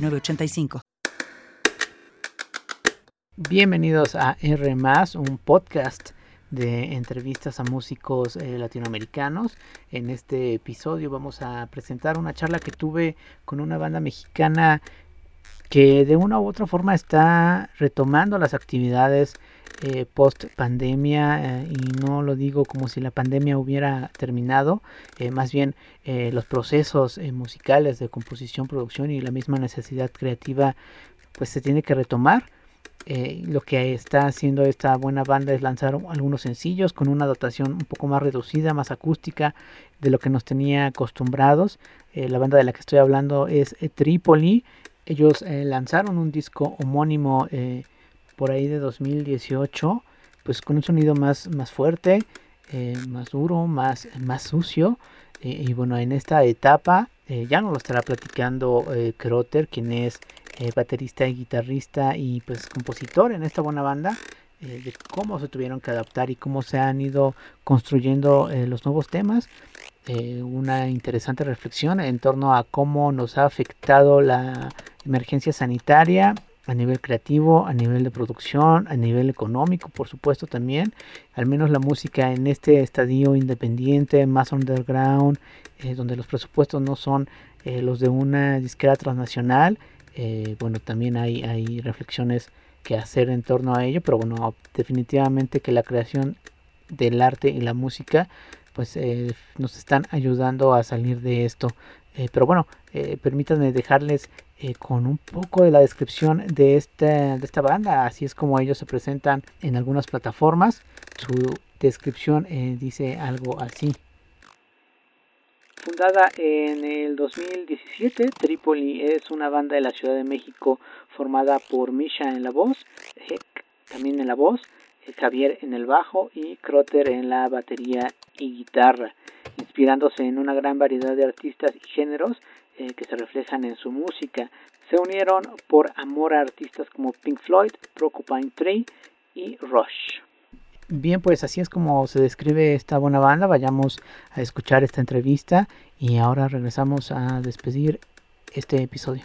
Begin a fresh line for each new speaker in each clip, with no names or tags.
906985.
Bienvenidos a R, un podcast de entrevistas a músicos eh, latinoamericanos. En este episodio vamos a presentar una charla que tuve con una banda mexicana que de una u otra forma está retomando las actividades eh, post pandemia eh, y no lo digo como si la pandemia hubiera terminado, eh, más bien los procesos musicales de composición, producción y la misma necesidad creativa pues se tiene que retomar. lo que está haciendo esta buena banda es lanzar algunos sencillos con una dotación un poco más reducida, más acústica de lo que nos tenía acostumbrados. la banda de la que estoy hablando es Tripoli. Ellos lanzaron un disco homónimo por ahí de 2018, pues con un sonido más, más fuerte, eh, más duro, más, más sucio. Eh, y bueno, en esta etapa eh, ya nos lo estará platicando Crotter, quien es baterista y guitarrista y pues compositor en esta buena banda. de cómo se tuvieron que adaptar y cómo se han ido construyendo los nuevos temas. una interesante reflexión en torno a cómo nos ha afectado la emergencia sanitaria a nivel creativo, a nivel de producción, a nivel económico, por supuesto también. Al menos la música en este estadio independiente, más underground, eh, donde los presupuestos no son eh, los de una disquera transnacional. Eh, bueno, también hay, hay reflexiones que hacer en torno a ello, pero bueno, definitivamente que la creación del arte y la música pues nos están ayudando a salir de esto. pero bueno, permítanme dejarles eh, con un poco de la descripción de esta, de esta banda. Así es como ellos se presentan en algunas plataformas. Su descripción eh, dice algo así. Fundada en el 2017, Tripoli es una banda de la Ciudad de México formada por Misha en la voz, Heck también en la voz, eh, Javier en el bajo y Crotter en la batería y guitarra, inspirándose en una gran variedad de artistas y géneros eh, que se reflejan en su música. Se unieron por amor a artistas como Pink Floyd, Porcupine Tree y Rush. Bien, pues así es como se describe esta buena banda. Vayamos a escuchar esta entrevista y ahora regresamos a despedir este episodio.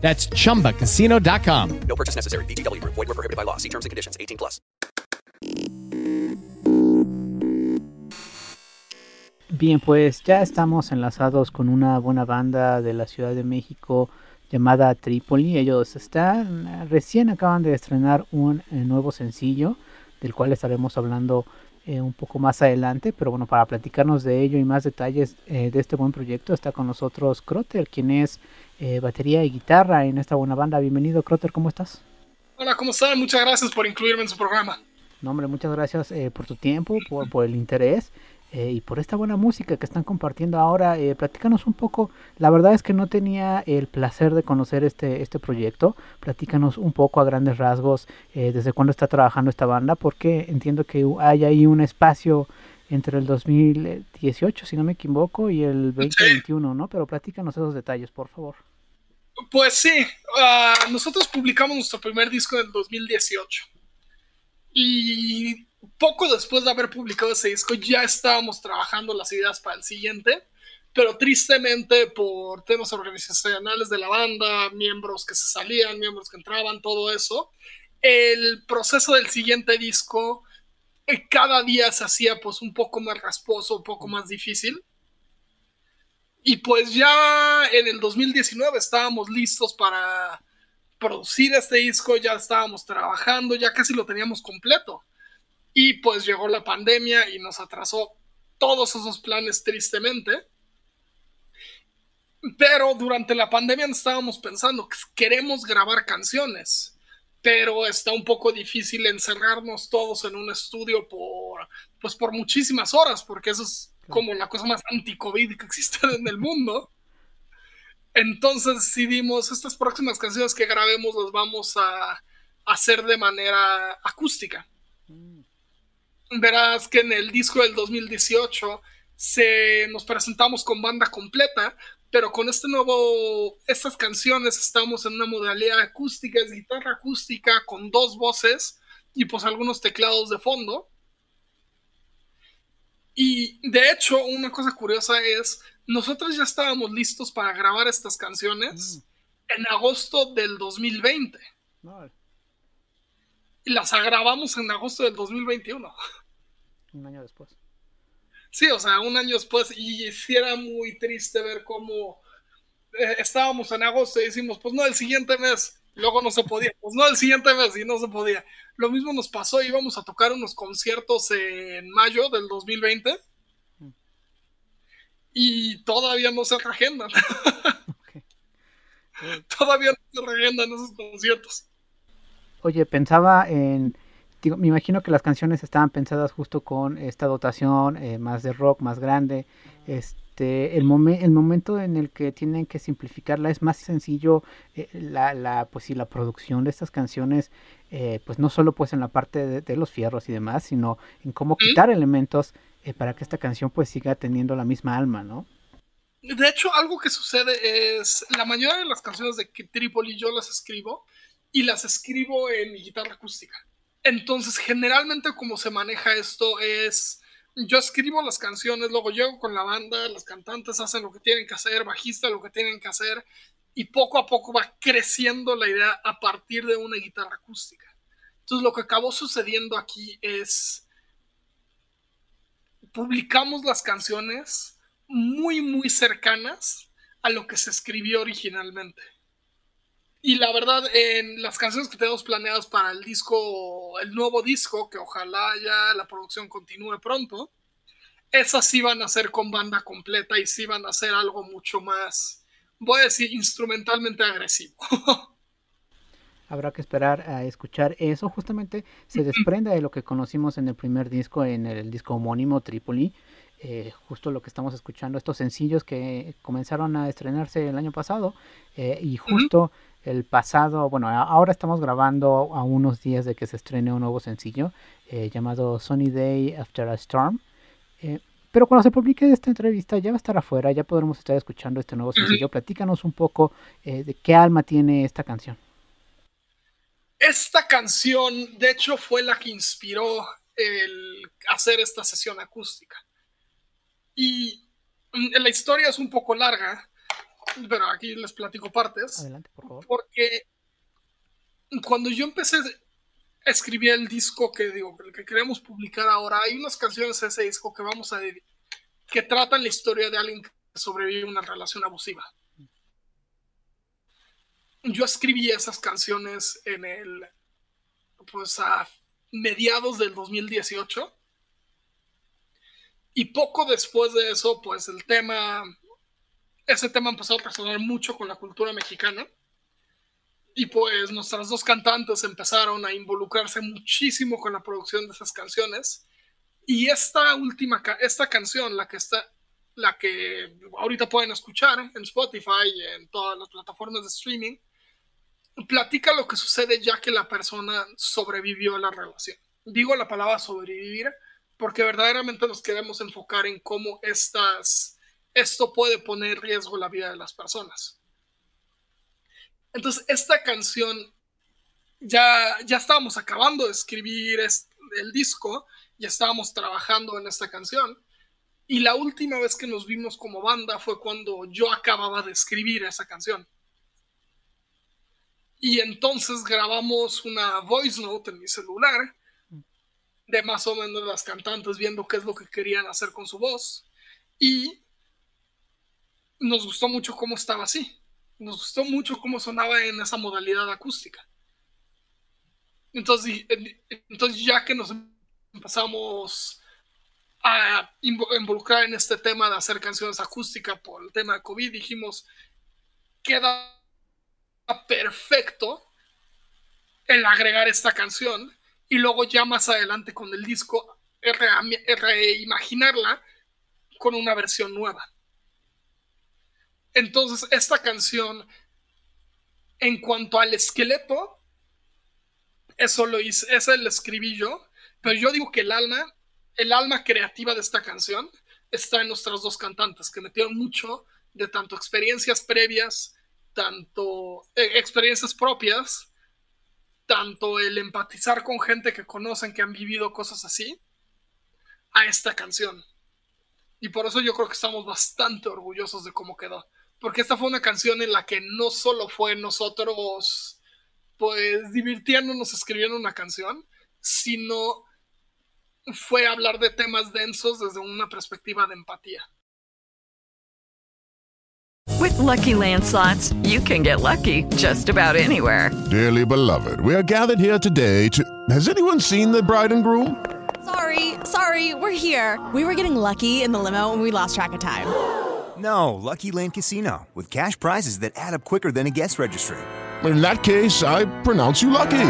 That's chumbacasino.com.
No purchase necessary. BGW. Void were prohibited by law. See terms and conditions 18 plus.
Bien, pues ya estamos enlazados con una buena banda de la Ciudad de México llamada Tripoli. Ellos están recién acaban de estrenar un eh, nuevo sencillo del cual estaremos hablando eh, un poco más adelante, pero bueno, para platicarnos de ello y más detalles eh, de este buen proyecto está con nosotros Crotter, quien es eh, batería y guitarra en esta buena banda. Bienvenido Crotter, ¿cómo estás?
Hola, ¿cómo están? Muchas gracias por incluirme en su programa.
No, hombre, muchas gracias por tu tiempo, por, por el interés. Eh, y por esta buena música que están compartiendo ahora. Eh, platícanos un poco, la verdad es que no tenía el placer de conocer este, este proyecto. Platícanos un poco a grandes rasgos eh, desde cuándo está trabajando esta banda, porque entiendo que hay ahí un espacio entre el 2018, si no me equivoco, y el 2021, ¿no? Pero platícanos esos detalles, por favor.
Pues sí, uh, nosotros publicamos nuestro primer disco en el 2018. Y poco después de haber publicado ese disco ya estábamos trabajando las ideas para el siguiente, pero tristemente por temas organizacionales de la banda, miembros que se salían, miembros que entraban, todo eso, el proceso del siguiente disco cada día se hacía pues un poco más rasposo, un poco más difícil. Y pues ya en el 2019 estábamos listos para producir este disco, ya estábamos trabajando, ya casi lo teníamos completo. Y pues llegó la pandemia y nos atrasó todos esos planes tristemente. Pero durante la pandemia estábamos pensando que queremos grabar canciones, pero está un poco difícil encerrarnos todos en un estudio por, pues por muchísimas horas, porque eso es como la cosa más anti-COVID que existe en el mundo. Entonces decidimos, estas próximas canciones que grabemos las vamos a hacer de manera acústica. Verás que en el disco del 2018 se, nos presentamos con banda completa, pero con este nuevo, estas canciones estamos en una modalidad acústica, es guitarra acústica con dos voces y pues algunos teclados de fondo. Y de hecho, una cosa curiosa es, nosotros ya estábamos listos para grabar estas canciones mm. en agosto del 2020 y las grabamos en agosto del 2021.
Un año después.
Sí, o sea, un año después y sí era muy triste ver cómo eh, estábamos en agosto y decimos, pues no, el siguiente mes, luego no se podía, pues no, el siguiente mes y no se podía. Lo mismo nos pasó, íbamos a tocar unos conciertos en mayo del 2020 mm. y todavía no se reagendan. todavía no se reagendan esos conciertos.
Oye, pensaba en, digo, me imagino que las canciones estaban pensadas justo con esta dotación eh, más de rock, más grande. Este, el, el momento en el que tienen que simplificarla es más sencillo eh, la, la, pues la producción de estas canciones, eh, pues no solo pues en la parte de, los fierros y demás, sino en cómo quitar elementos para que esta canción pues siga teniendo la misma alma, ¿no?
De hecho, algo que sucede es, la mayoría de las canciones de que Tripoli yo las escribo, y las escribo en mi guitarra acústica. Entonces, generalmente como se maneja esto es, yo escribo las canciones, luego llego con la banda, las cantantes hacen lo que tienen que hacer, bajista lo que tienen que hacer, y poco a poco va creciendo la idea a partir de una guitarra acústica. Entonces, lo que acabó sucediendo aquí es, publicamos las canciones muy, muy cercanas a lo que se escribió originalmente. Y la verdad, en las canciones que tenemos planeadas para el disco, el nuevo disco, que ojalá ya la producción continúe pronto, esas sí van a ser con banda completa y sí van a ser algo mucho más, voy a decir, instrumentalmente agresivo.
Habrá que esperar a escuchar eso. Justamente se desprende de lo que conocimos en el primer disco, en el disco homónimo Tripoli. Eh, justo lo que estamos escuchando, estos sencillos que comenzaron a estrenarse el año pasado eh, y justo el pasado, bueno, ahora estamos grabando a unos días de que se estrene un nuevo sencillo eh, llamado Sunny Day After a Storm. Eh, pero cuando se publique esta entrevista ya va a estar afuera, ya podremos estar escuchando este nuevo sencillo. Platícanos un poco eh, de qué alma tiene esta canción.
Esta canción, de hecho, fue la que inspiró el hacer esta sesión acústica. Y mm, la historia es un poco larga, pero aquí les platico partes.
Adelante, por favor.
Porque cuando yo empecé a escribir el disco que digo, el que queremos publicar ahora, hay unas canciones de ese disco que vamos a que tratan la historia de alguien que sobrevive a una relación abusiva. Yo escribí esas canciones en el pues a mediados del 2018 y poco después de eso, pues el tema, ese tema empezó a resonar mucho con la cultura mexicana. Y pues nuestras dos cantantes empezaron a involucrarse muchísimo con la producción de esas canciones. Y esta última, esta canción, la que está, la que ahorita pueden escuchar en Spotify y en todas las plataformas de streaming, platica lo que sucede ya que la persona sobrevivió a la relación. Digo la palabra sobrevivir porque verdaderamente nos queremos enfocar en cómo estas, esto puede poner en riesgo la vida de las personas. Entonces, esta canción, ya, ya estábamos acabando de escribir el disco, ya estábamos trabajando en esta canción, y la última vez que nos vimos como banda fue cuando yo acababa de escribir esa canción. Y entonces grabamos una voice note en mi celular de más o menos las cantantes viendo qué es lo que querían hacer con su voz. Y nos gustó mucho cómo estaba así. Nos gustó mucho cómo sonaba en esa modalidad acústica. Entonces, entonces ya que nos empezamos a involucrar en este tema de hacer canciones acústicas por el tema de COVID, dijimos, queda perfecto el agregar esta canción y luego ya más adelante con el disco reimaginarla con una versión nueva. Entonces, esta canción, en cuanto al esqueleto, eso lo hice, ese lo escribí yo, pero yo digo que el alma, el alma creativa de esta canción está en nuestras dos cantantes, que metieron mucho de tanto experiencias previas, tanto eh, experiencias propias, tanto el empatizar con gente que conocen que han vivido cosas así a esta canción. Y por eso yo creo que estamos bastante orgullosos de cómo quedó. Porque esta fue una canción en la que no solo fue nosotros, pues, divirtiéndonos escribiendo una canción, sino fue hablar de temas densos desde una perspectiva de empatía.
With lucky landslots, you can get lucky just about anywhere.
Dearly beloved, we are gathered here today to. Has anyone seen the bride and groom?
Sorry, sorry, we're here. We were getting lucky in the limo and we lost track of time.
No, Lucky Land Casino, with cash prizes that add up quicker than a guest registry.
In that case, I pronounce you lucky.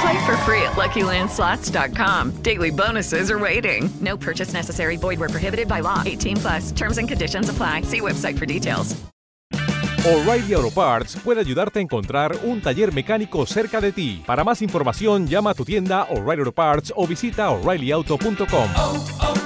Play for free at LuckyLandSlots.com. Daily bonuses are waiting. No purchase necessary. Void where prohibited by law. 18 plus. Terms and conditions apply. See website for details.
O'Reilly Auto Parts puede ayudarte a encontrar un taller mecánico cerca de ti. Para más información, llama a tu tienda O'Reilly Auto Parts o visita O'ReillyAuto.com.
Oh, oh, oh,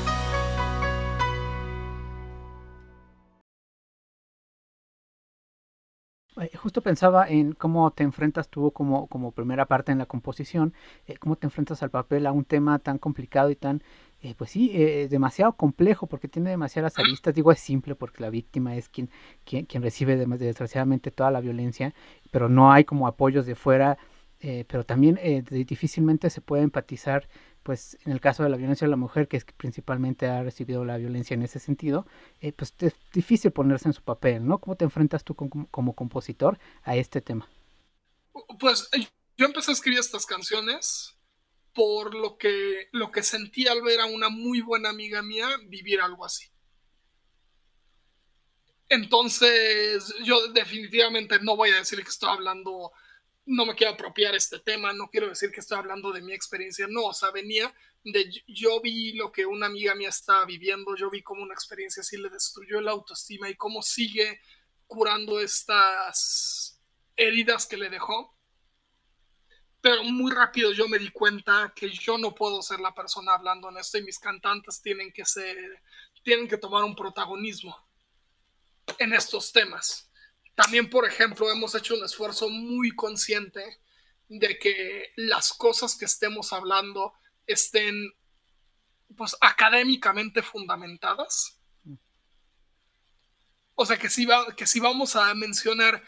Justo pensaba en cómo te enfrentas tú como, como primera parte en la composición, eh, cómo te enfrentas al papel a un tema tan complicado y tan, eh, pues sí, eh, demasiado complejo porque tiene demasiadas aristas. Digo, es simple porque la víctima es quien, quien, quien recibe desgraciadamente toda la violencia, pero no hay como apoyos de fuera, eh, pero también eh, difícilmente se puede empatizar, pues en el caso de la violencia de la mujer, que es que principalmente ha recibido la violencia en ese sentido, eh, pues es difícil ponerse en su papel, ¿no? ¿Cómo te enfrentas tú como, compositor a este tema?
Pues yo empecé a escribir estas canciones por lo que, lo que sentí al ver a una muy buena amiga mía vivir algo así. Entonces, yo definitivamente no voy a decir que estoy hablando no me quiero apropiar este tema, no quiero decir que estoy hablando de mi experiencia, no, o sea, venía de yo vi lo que una amiga mía estaba viviendo, yo vi cómo una experiencia así le destruyó la autoestima y cómo sigue curando estas heridas que le dejó. Pero muy rápido yo me di cuenta que yo no puedo ser la persona hablando en esto y mis cantantes tienen que ser, tienen que tomar un protagonismo en estos temas. También, por ejemplo, hemos hecho un esfuerzo muy consciente de que las cosas que estemos hablando estén pues académicamente fundamentadas. O sea, que si, va, que si vamos a mencionar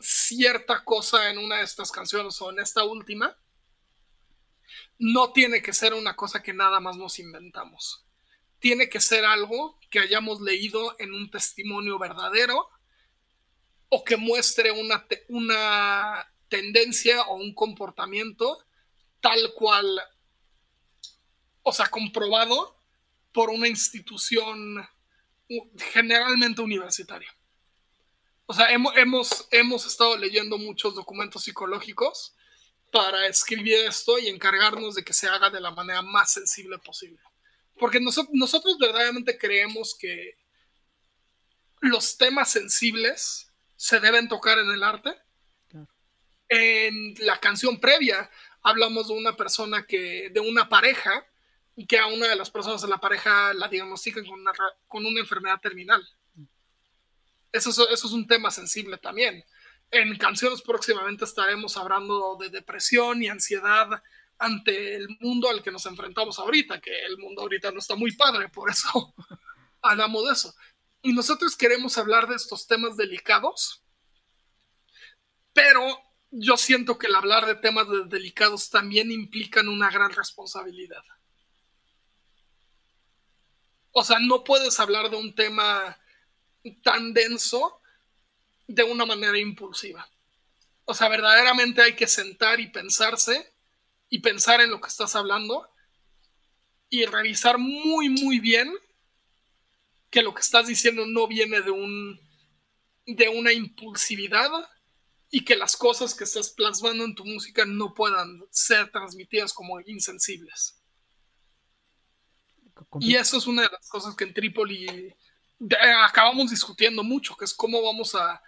cierta cosa en una de estas canciones o en esta última, no tiene que ser una cosa que nada más nos inventamos. Tiene que ser algo que hayamos leído en un testimonio verdadero o que muestre una, una tendencia o un comportamiento tal cual, o sea, comprobado por una institución generalmente universitaria. O sea, hemos, hemos, hemos estado leyendo muchos documentos psicológicos para escribir esto y encargarnos de que se haga de la manera más sensible posible. Porque nosotros, nosotros verdaderamente creemos que los temas sensibles se deben tocar en el arte. En la canción previa hablamos de una persona que, de una pareja, que a una de las personas de la pareja la diagnostican con una, con una enfermedad terminal. Eso es, eso es un tema sensible también. En canciones próximamente estaremos hablando de depresión y ansiedad ante el mundo al que nos enfrentamos ahorita, que el mundo ahorita no está muy padre, por eso hablamos de eso. Y nosotros queremos hablar de estos temas delicados, pero yo siento que el hablar de temas delicados también implican una gran responsabilidad. O sea, no puedes hablar de un tema tan denso de una manera impulsiva. O sea, verdaderamente hay que sentar y pensarse y pensar en lo que estás hablando y revisar muy, muy bien que lo que estás diciendo no viene de un de una impulsividad y que las cosas que estás plasmando en tu música no puedan ser transmitidas como insensibles. Y eso es una de las cosas que en Trípoli acabamos discutiendo mucho, que es cómo vamos a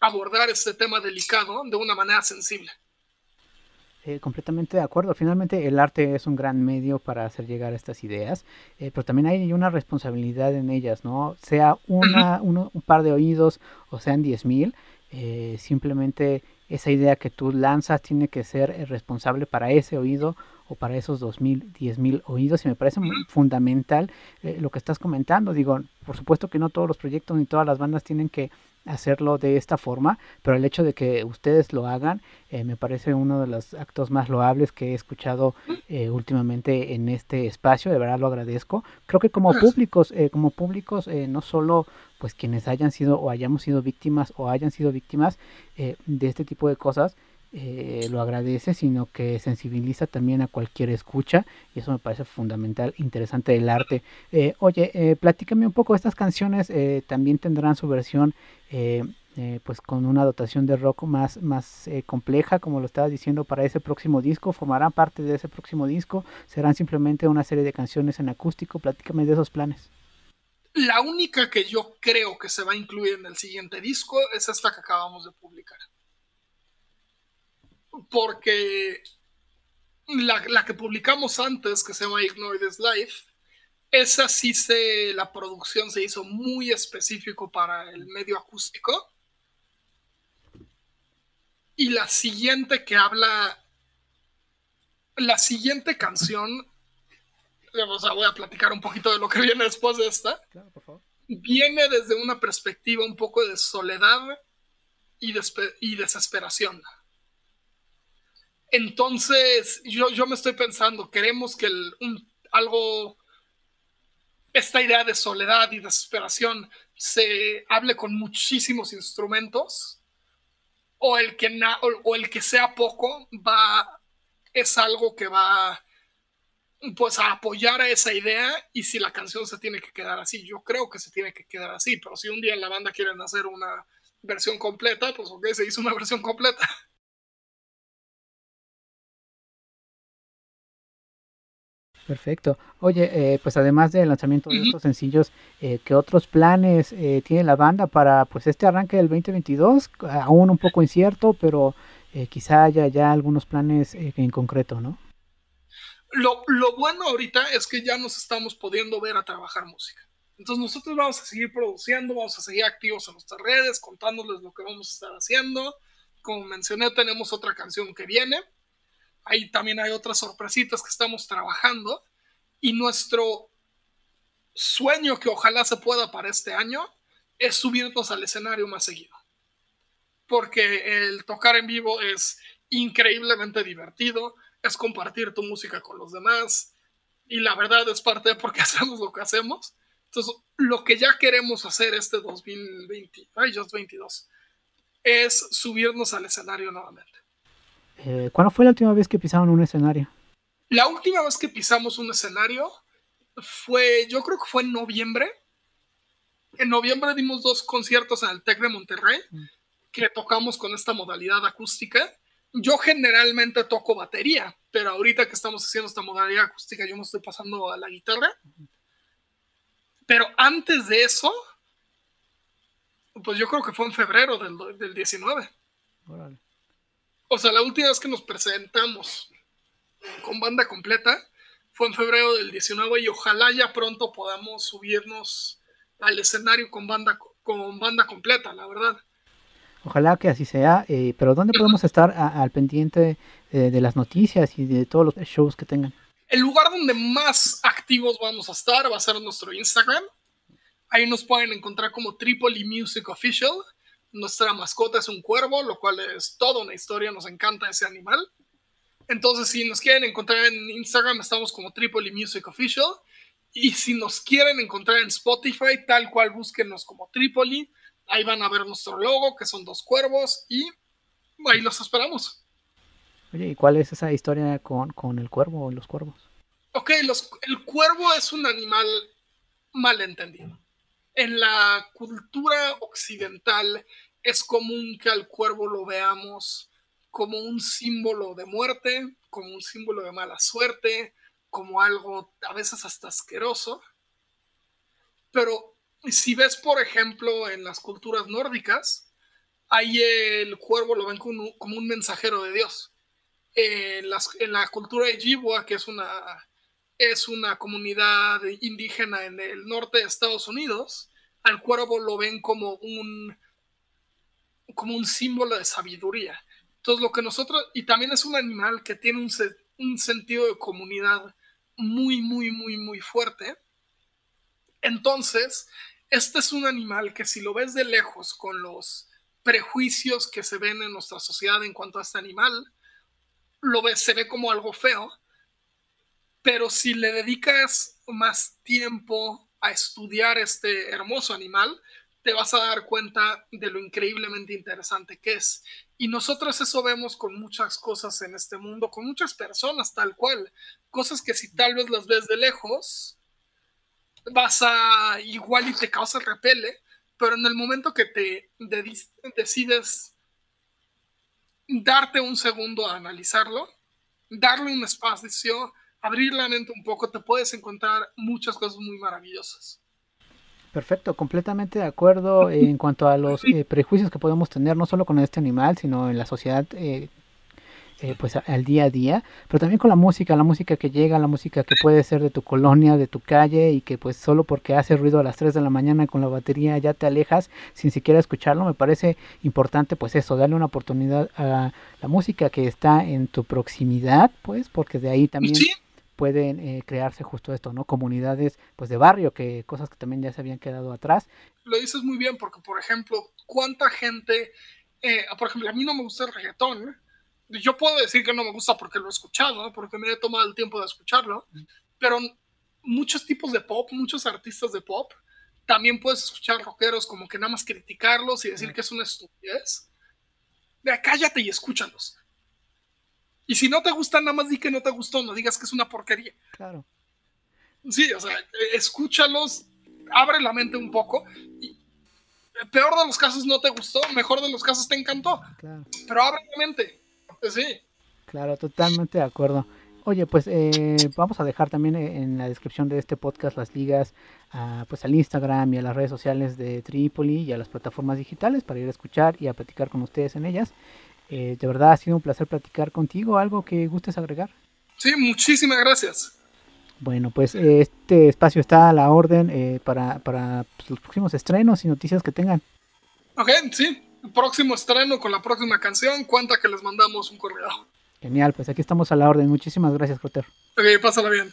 abordar este tema delicado de una manera sensible.
Eh, completamente de acuerdo. Finalmente el arte es un gran medio para hacer llegar estas ideas, eh, pero también hay una responsabilidad en ellas, ¿no? Sea una, un par de oídos o sean diez mil, eh, simplemente esa idea que tú lanzas tiene que ser responsable para ese oído o para esos dos mil, diez mil oídos y me parece fundamental lo que estás comentando. Digo, por supuesto que no todos los proyectos ni todas las bandas tienen que hacerlo de esta forma, pero el hecho de que ustedes lo hagan eh, me parece uno de los actos más loables que he escuchado eh, últimamente en este espacio, de verdad lo agradezco. Creo que como públicos, eh, como públicos, no solo pues quienes hayan sido o hayamos sido víctimas o hayan sido víctimas de este tipo de cosas, eh, lo agradece, sino que sensibiliza también a cualquier escucha y eso me parece fundamental, interesante del arte. Eh, oye, eh, platícame un poco, estas canciones eh, también tendrán su versión pues con una dotación de rock más, más compleja, como lo estabas diciendo, para ese próximo disco, formarán parte de ese próximo disco, serán simplemente una serie de canciones en acústico, platícame de esos planes.
La única que yo creo que se va a incluir en el siguiente disco es esta que acabamos de publicar porque la, que publicamos antes, que se llama Ignore This Life, esa sí se, la producción se hizo muy específico para el medio acústico. Y la siguiente que habla, la siguiente canción, o sea, voy a platicar un poquito de lo que viene después de esta. Viene desde una perspectiva un poco de soledad y, y desesperación. Entonces, yo, yo me estoy pensando, queremos que algo, esta idea de soledad y desesperación se hable con muchísimos instrumentos, o el que, o, el que sea poco va, es algo que va pues a apoyar a esa idea y si la canción se tiene que quedar así, yo creo que se tiene que quedar así, pero si un día en la banda quieren hacer una versión completa, pues ok, se hizo una versión completa.
Perfecto. Oye, eh, pues además del lanzamiento de estos sencillos, eh, ¿qué otros planes eh, tiene la banda para pues este arranque del 2022? Aún un poco incierto, pero eh, quizá haya ya algunos planes en concreto, ¿no?
Lo, lo bueno ahorita es que ya nos estamos pudiendo ver a trabajar música. Entonces nosotros vamos a seguir produciendo, vamos a seguir activos en nuestras redes, contándoles lo que vamos a estar haciendo. Como mencioné, tenemos otra canción que viene. Ahí también hay otras sorpresitas que estamos trabajando. Y nuestro sueño que ojalá se pueda para este año es subirnos al escenario más seguido. Porque el tocar en vivo es increíblemente divertido, es compartir tu música con los demás. Y la verdad es parte de por qué hacemos lo que hacemos. Entonces, lo que ya queremos hacer este 2020, ay, just 22, es subirnos al escenario nuevamente.
Eh, ¿Cuándo fue la última vez que pisaron un escenario?
La última vez que pisamos un escenario fue, yo creo que fue en noviembre. En noviembre dimos dos conciertos en el TEC de Monterrey, que tocamos con esta modalidad acústica. Yo generalmente toco batería, pero ahorita que estamos haciendo esta modalidad acústica, yo me estoy pasando a la guitarra. Pero antes de eso, pues yo creo que fue en febrero del, del 19.
Órale.
O sea, la última vez que nos presentamos con banda completa fue en febrero del 19 y ojalá ya pronto podamos subirnos al escenario con banda, con banda completa, la verdad.
Ojalá que así sea, eh, pero ¿dónde podemos estar a- al pendiente eh, de las noticias y de todos los shows que tengan?
El lugar donde más activos vamos a estar va a ser nuestro Instagram. Ahí nos pueden encontrar como Tripoli Music Official. Nuestra mascota es un cuervo, lo cual es toda una historia, nos encanta ese animal. Entonces, si nos quieren encontrar en Instagram, estamos como Tripoli Music Official. Y si nos quieren encontrar en Spotify, tal cual búsquenos como Tripoli. Ahí van a ver nuestro logo, que son dos cuervos, y ahí los esperamos.
Oye, ¿y cuál es esa historia con, con el cuervo o los cuervos?
Ok, los- el cuervo es un animal malentendido. En la cultura occidental es común que al cuervo lo veamos como un símbolo de muerte, como un símbolo de mala suerte, como algo a veces hasta asqueroso. Pero si ves, por ejemplo, en las culturas nórdicas, ahí el cuervo lo ven como un, mensajero de Dios. En, la cultura de que es una, es una comunidad indígena en el norte de Estados Unidos, al cuervo lo ven como un, como un símbolo de sabiduría. Entonces, lo que nosotros, y también es un animal que tiene un, un sentido de comunidad muy, muy, muy, muy fuerte. Entonces, este es un animal que si lo ves de lejos con los prejuicios que se ven en nuestra sociedad en cuanto a este animal, lo ves, se ve como algo feo, pero si le dedicas más tiempo a estudiar este hermoso animal, te vas a dar cuenta de lo increíblemente interesante que es. Y nosotros eso vemos con muchas cosas en este mundo, con muchas personas tal cual, cosas que si tal vez las ves de lejos, vas a igual y te causa repele, pero en el momento que te decides darte un segundo a analizarlo, darle un espacio, abrir la mente un poco, te puedes encontrar muchas cosas muy maravillosas.
Perfecto, completamente de acuerdo en cuanto a los eh, prejuicios que podemos tener, no solo con este animal, sino en la sociedad, eh, eh, pues al día a día, pero también con la música, la música que llega, la música que puede ser de tu colonia, de tu calle, y que pues solo porque hace ruido a las 3 de la mañana con la batería ya te alejas sin siquiera escucharlo, me parece importante pues eso, darle una oportunidad a la música que está en tu proximidad, pues, porque de ahí también
Sí.
Pueden eh, crearse justo esto, ¿no? Comunidades pues de barrio, que cosas que también ya se habían quedado atrás.
Lo dices muy bien porque, por ejemplo, ¿cuánta gente, eh, por ejemplo, a mí no me gusta el reggaetón? Yo puedo decir que no me gusta porque lo he escuchado, porque me he tomado el tiempo de escucharlo, pero muchos tipos de pop, muchos artistas de pop, también puedes escuchar rockeros como que nada más criticarlos y decir que es una estupidez. Cállate y escúchalos. Y si no te gusta, nada más di que no te gustó, no digas que es una porquería.
Claro.
Sí, o sea, escúchalos, abre la mente un poco. Y peor de los casos no te gustó, mejor de los casos te encantó.
Claro.
Pero abre la mente. Sí.
Claro, totalmente de acuerdo. Oye, pues eh, vamos a dejar también eh, en la descripción de este podcast las ligas a, pues al Instagram y a las redes sociales de Trípoli y a las plataformas digitales para ir a escuchar y a platicar con ustedes en ellas. Eh, de verdad ha sido un placer platicar contigo. ¿Algo que gustes agregar?
Sí, muchísimas gracias.
Bueno, pues este espacio está a la orden para, para pues, los próximos estrenos y noticias que tengan.
Ok, sí. Próximo estreno con la próxima canción. Cuenta que les mandamos un correo.
Genial, pues aquí estamos a la orden. Muchísimas gracias, Cotter.
Ok, pásala bien.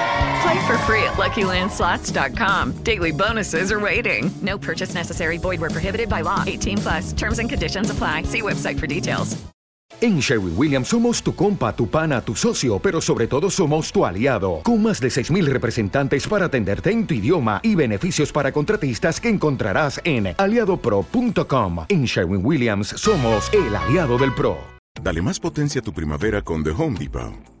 Play for free at LuckyLandSlots.com. Daily bonuses are waiting. No purchase necessary. Void where prohibited by law. 18 plus. Terms and conditions apply. See website for details.
En Sherwin Williams somos tu compa, tu pana, tu socio, pero sobre todo somos tu aliado, con más de 6.000 representantes para atenderte en tu idioma y beneficios para contratistas que encontrarás en aliadopro.com. En Sherwin Williams somos el aliado del PRO.
Dale más potencia a tu primavera con The Home Depot.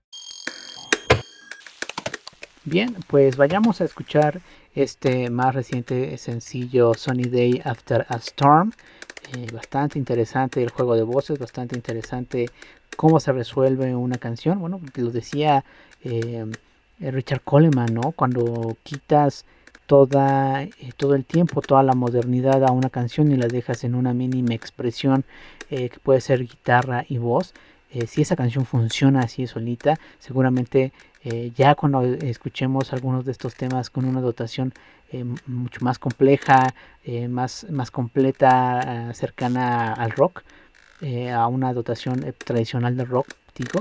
Bien, pues vayamos a escuchar este más reciente sencillo Sunny Day After a Storm. Eh, bastante interesante el juego de voces, bastante interesante cómo se resuelve una canción. Bueno, lo decía eh, Richard Coleman, ¿no? Cuando quitas toda, eh, todo el tiempo, toda la modernidad a una canción y la dejas en una mínima expresión que puede ser guitarra y voz. si esa canción funciona así solita, seguramente eh, ya cuando escuchemos algunos de estos temas con una dotación eh, mucho más compleja, eh, más, más completa, cercana al rock, a una dotación tradicional de rock, digo,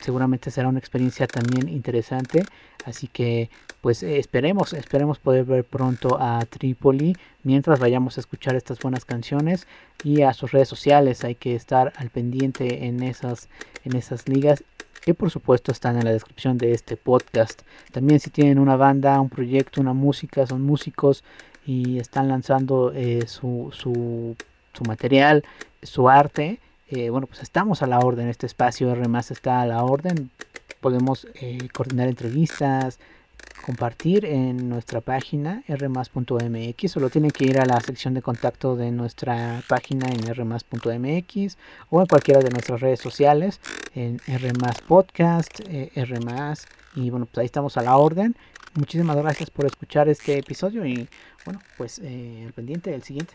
seguramente será una experiencia también interesante. Así que pues esperemos, esperemos poder ver pronto a Tripoli mientras vayamos a escuchar estas buenas canciones y a sus redes sociales. Hay que estar al pendiente en esas, en esas ligas que por supuesto están en la descripción de este podcast. También si tienen una banda, un proyecto, una música, son músicos y están lanzando eh, su, su, su, material, su arte, eh, bueno, pues estamos a la orden, este espacio R está a la orden, podemos eh, coordinar entrevistas, compartir en nuestra página rmas.mx. Solo tienen que ir a la sección de contacto de nuestra página en rmas.mx o en cualquiera de nuestras redes sociales en rmas podcast, eh, rmas y bueno, pues ahí estamos a la orden. Muchísimas gracias por escuchar este episodio y bueno, pues eh, pendiente del siguiente.